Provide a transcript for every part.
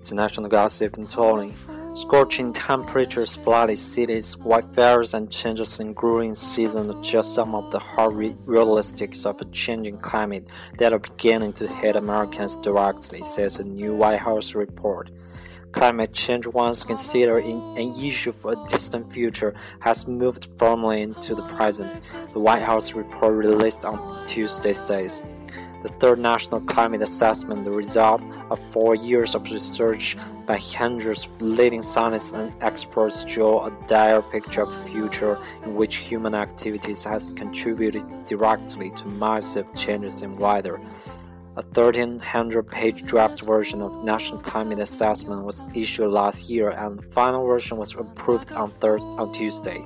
international gossip and tolling. Scorching temperatures, flooded cities, wildfires, and changes in growing season are just some of the hard realistics of a changing climate that are beginning to hit Americans directly, says a new White House report. Climate change, once considered an issue for a distant future, has moved firmly into the present, the White House report released on Tuesday says. The third National Climate Assessment, the result of four years of research by hundreds of leading scientists and experts, show a dire picture of future in which human activities has contributed directly to massive changes in weather. A 1300-page draft version of National Climate Assessment was issued last year, and the final version was approved on, on Tuesday.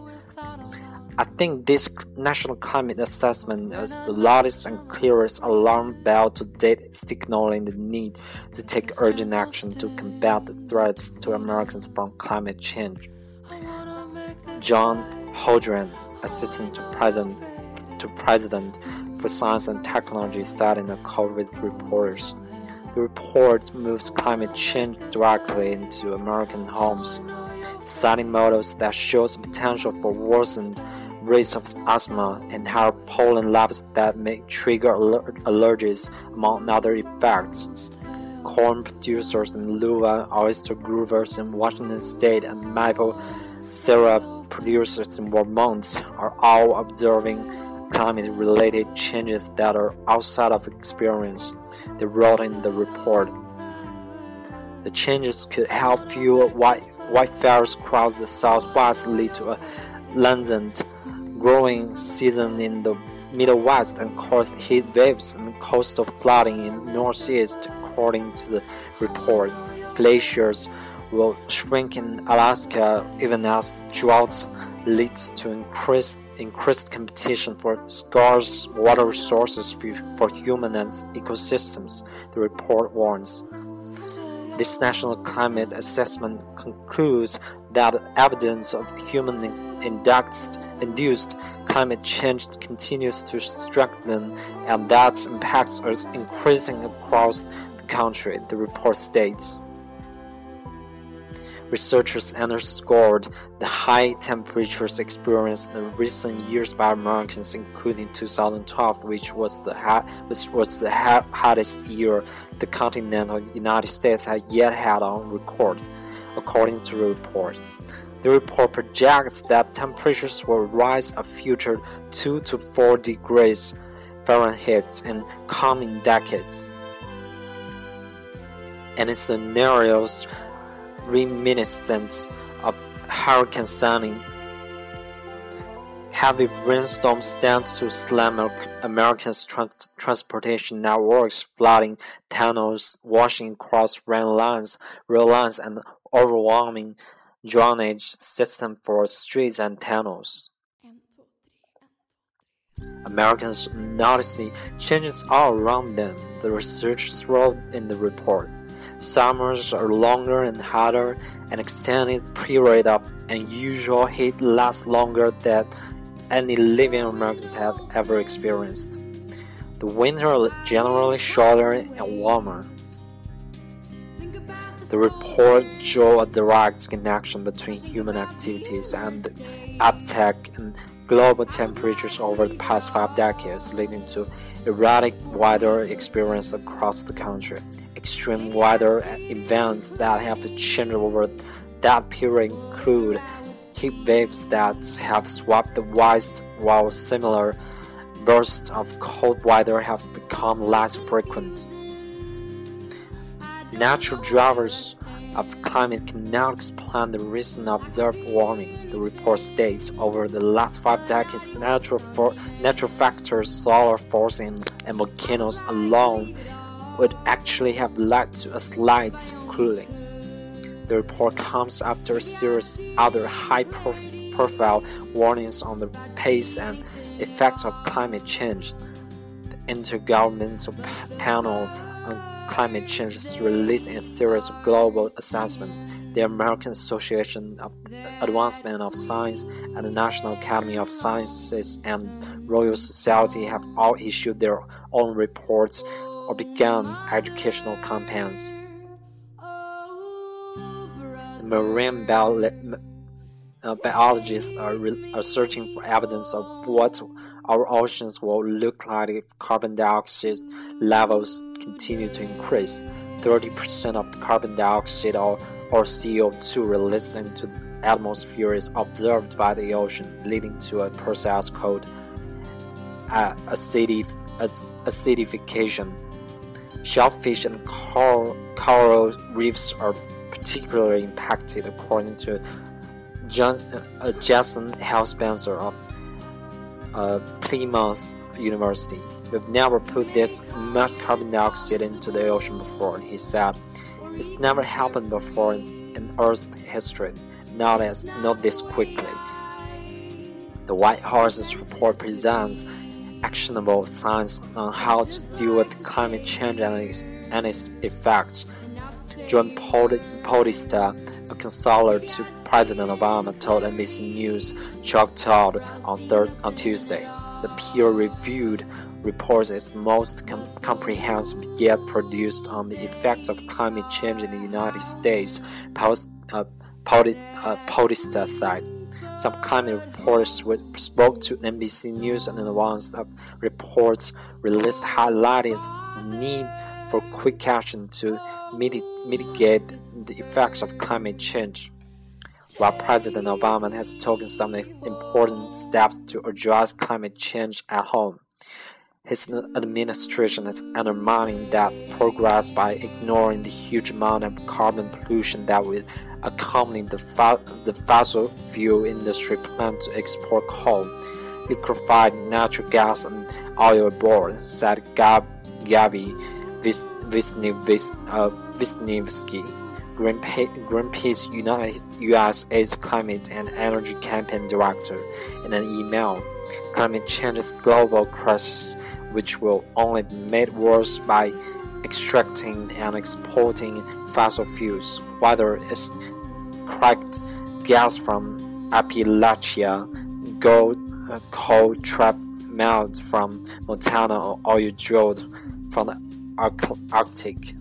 I think this national climate assessment is the loudest and clearest alarm bell to date, signaling the need to take urgent action to combat the threats to Americans from climate change. John Holdren, assistant to president, to president for science and technology, said in a call with reporters. The report moves climate change directly into American homes, citing models that shows potential for worsened rates of asthma and higher pollen levels that may trigger allergies, among other effects. Corn producers in Iowa, oyster growers in Washington state, and maple syrup producers in Vermont are all observing climate related changes that are outside of experience, they wrote in the report. The changes could help fuel white, wildfires across the southwest, lead to a lengthened growing season in the Midwest and caused heat waves and coastal flooding in Northeast, according to the report. Glaciers will shrink in Alaska even as droughts leads to increased increased competition for scarce water resources for human and ecosystems, the report warns. This national climate assessment concludes that evidence of human induced, induced climate change continues to strengthen and that impacts are increasing across the country, the report states. Researchers underscored the high temperatures experienced in recent years by Americans, including 2012, which was the, which was the hottest year the continental United States had yet had on record, according to the report. The report projects that temperatures will rise a future 2 to 4 degrees Fahrenheit in coming decades. And scenarios reminiscent of Hurricane Sandy, heavy rainstorms stand to slam Americans' transportation networks, flooding tunnels, washing across rail lines, rail lines, and overwhelming drainage system for streets and tunnels. Americans notice changes all around them, the researchers wrote in the report. Summers are longer and hotter, and extended period of unusual heat lasts longer than any living Americans have ever experienced. The winter are generally shorter and warmer. The report drew a direct connection between human activities and the uptick in global temperatures over the past five decades, leading to erratic weather experience across the country. Extreme weather events that have changed over that period include heat waves that have swept the west, while similar bursts of cold weather have become less frequent. Natural drivers of climate cannot explain the recent observed warming, the report states. Over the last five decades, natural, for, natural factors, solar forcing, and volcanoes alone would actually have led to a slight cooling. The report comes after a series of other high profile warnings on the pace and effects of climate change. The Intergovernmental Panel on climate change is releasing a series of global assessments. The American Association of Advancement of Science and the National Academy of Sciences and Royal Society have all issued their own reports or begun educational campaigns. marine uh, biologists are, are searching for evidence of what our oceans will look like if carbon dioxide levels continue to increase. 30% of the carbon dioxide or, or CO2 released into the atmosphere is absorbed by the ocean, leading to a process called uh, acidif acidification. Shellfish and coral, coral reefs are particularly impacted, according to John, uh, Jason Hall-Spencer of uh, Plymouth University. We've never put this much carbon dioxide into the ocean before, he said. It's never happened before in, Earth's history, not as not this quickly. The White House's report presents actionable signs on how to deal with climate change and its, and its effects. John Podesta, a counselor to President Obama, told NBC News Choctaw on, third, on Tuesday. The peer-reviewed report is most com comprehensive yet produced on the effects of climate change in the United States, Post, uh, uh, Podesta said. Some climate reporters spoke to NBC News and advanced of reports released highlighted the need for quick action to mitigate the effects of climate change. While President Obama has taken some important steps to address climate change at home, his administration is undermining that progress by ignoring the huge amount of carbon pollution that will accompany the, the fossil fuel industry plan to export coal, liquefied natural gas, and oil aboard, said Gab Vis uh, Wisniewski, Greenpeace United USA's Climate and Energy Campaign Director, in an email. Climate change is a global crisis which will only be made worse by extracting and exporting fossil fuels, whether it's fracked gas from Appalachia, gold, uh, coal trapped melt from Montana, or oil drilled from the Arctic.